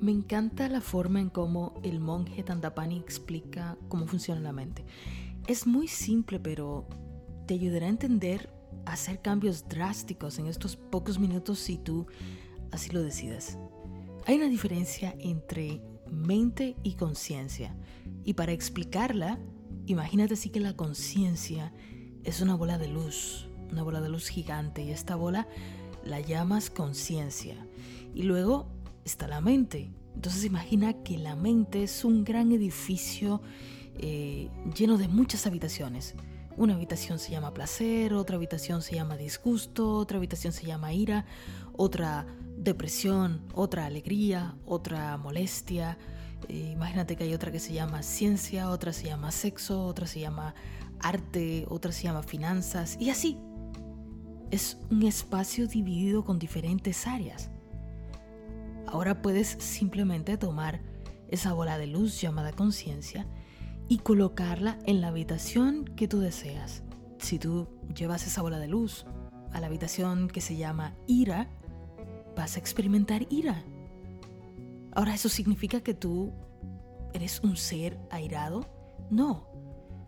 Me encanta la forma en cómo el monje Tandapani explica cómo funciona la mente. Es muy simple, pero te ayudará a entender, hacer cambios drásticos en estos pocos minutos si tú así lo decides. Hay una diferencia entre mente y conciencia. Y para explicarla, imagínate así que la conciencia es una bola de luz, una bola de luz gigante, y esta bola la llamas conciencia. Y luego está la mente. Entonces imagina que la mente es un gran edificio eh, lleno de muchas habitaciones. Una habitación se llama placer, otra habitación se llama disgusto, otra habitación se llama ira, otra depresión, otra alegría, otra molestia. Eh, imagínate que hay otra que se llama ciencia, otra se llama sexo, otra se llama arte, otra se llama finanzas y así. Es un espacio dividido con diferentes áreas. Ahora puedes simplemente tomar esa bola de luz llamada conciencia y colocarla en la habitación que tú deseas. Si tú llevas esa bola de luz a la habitación que se llama ira, vas a experimentar ira. Ahora, ¿eso significa que tú eres un ser airado? No,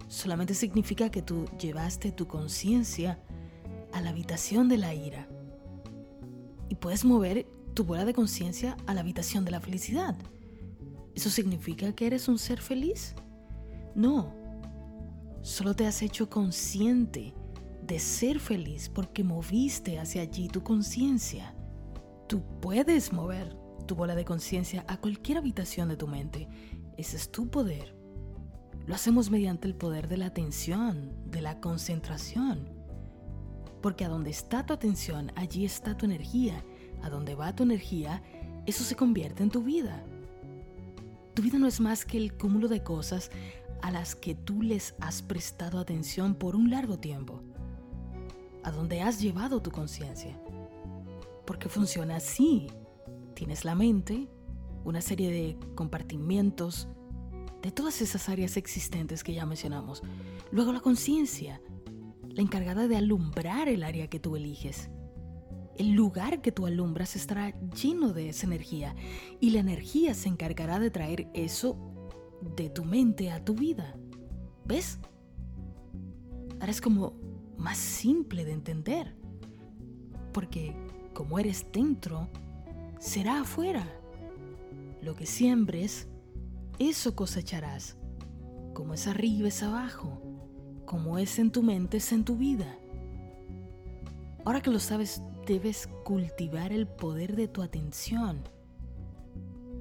solamente significa que tú llevaste tu conciencia a la habitación de la ira. Y puedes mover tu bola de conciencia a la habitación de la felicidad. ¿Eso significa que eres un ser feliz? No, solo te has hecho consciente de ser feliz porque moviste hacia allí tu conciencia. Tú puedes mover tu bola de conciencia a cualquier habitación de tu mente. Ese es tu poder. Lo hacemos mediante el poder de la atención, de la concentración. Porque a donde está tu atención, allí está tu energía a dónde va tu energía, eso se convierte en tu vida. Tu vida no es más que el cúmulo de cosas a las que tú les has prestado atención por un largo tiempo, a donde has llevado tu conciencia. Porque funciona así. Tienes la mente, una serie de compartimientos de todas esas áreas existentes que ya mencionamos. Luego la conciencia, la encargada de alumbrar el área que tú eliges el lugar que tú alumbras estará lleno de esa energía y la energía se encargará de traer eso de tu mente a tu vida. ¿Ves? Ahora es como más simple de entender. Porque como eres dentro, será afuera. Lo que siembres, eso cosecharás. Como es arriba es abajo. Como es en tu mente es en tu vida. Ahora que lo sabes debes cultivar el poder de tu atención.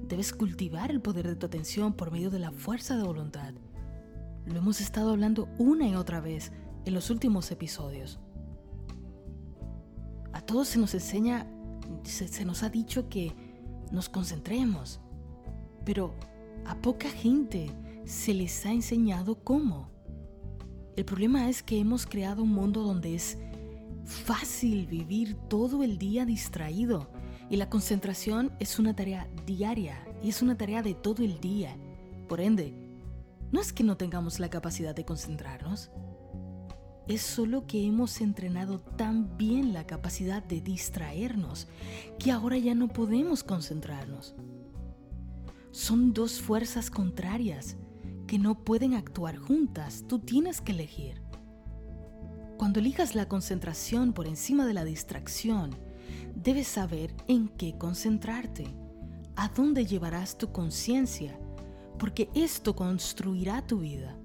Debes cultivar el poder de tu atención por medio de la fuerza de voluntad. Lo hemos estado hablando una y otra vez en los últimos episodios. A todos se nos enseña, se, nos ha dicho que nos concentremos, pero a poca gente se les ha enseñado cómo. El problema es que hemos creado un mundo donde es fácil vivir todo el día distraído y la concentración es una tarea diaria y es una tarea de todo el día. Por ende, no es que no tengamos la capacidad de concentrarnos, es solo que hemos entrenado tan bien la capacidad de distraernos que ahora ya no podemos concentrarnos. Son dos fuerzas contrarias que no pueden actuar juntas, tú tienes que elegir. Cuando elijas la concentración por encima de la distracción, debes saber en qué concentrarte, a dónde llevarás tu conciencia, porque esto construirá tu vida.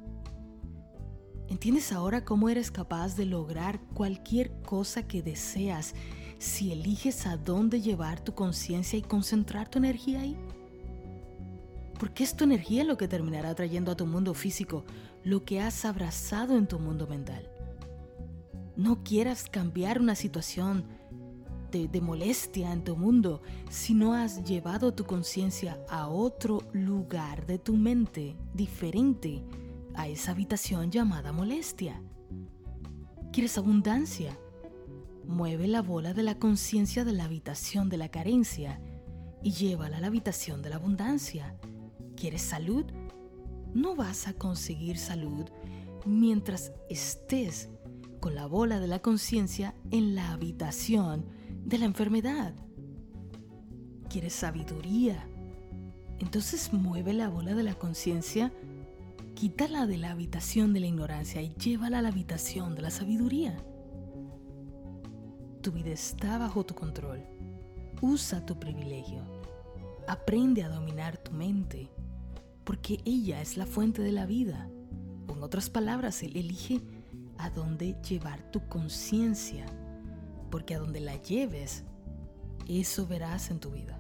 ¿Entiendes ahora cómo eres capaz de lograr cualquier cosa que deseas si eliges a dónde llevar tu conciencia y concentrar tu energía ahí? Porque es tu energía lo que terminará trayendo a tu mundo físico lo que has abrazado en tu mundo mental no quieras cambiar una situación de, molestia en tu mundo si no has llevado tu conciencia a otro lugar de tu mente diferente a esa habitación llamada molestia. ¿Quieres abundancia? Mueve la bola de la conciencia de la habitación de la carencia y llévala a la habitación de la abundancia. ¿Quieres salud? No vas a conseguir salud mientras estés con la bola de la conciencia en la habitación de la enfermedad. ¿Quieres sabiduría? Entonces mueve la bola de la conciencia, quítala de la habitación de la ignorancia y llévala a la habitación de la sabiduría. Tu vida está bajo tu control. Usa tu privilegio. Aprende a dominar tu mente, porque ella es la fuente de la vida. O en otras palabras, Él elige a dónde llevar tu conciencia, porque a donde la lleves, eso verás en tu vida.